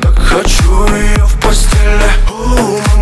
Так хочу ее в постели.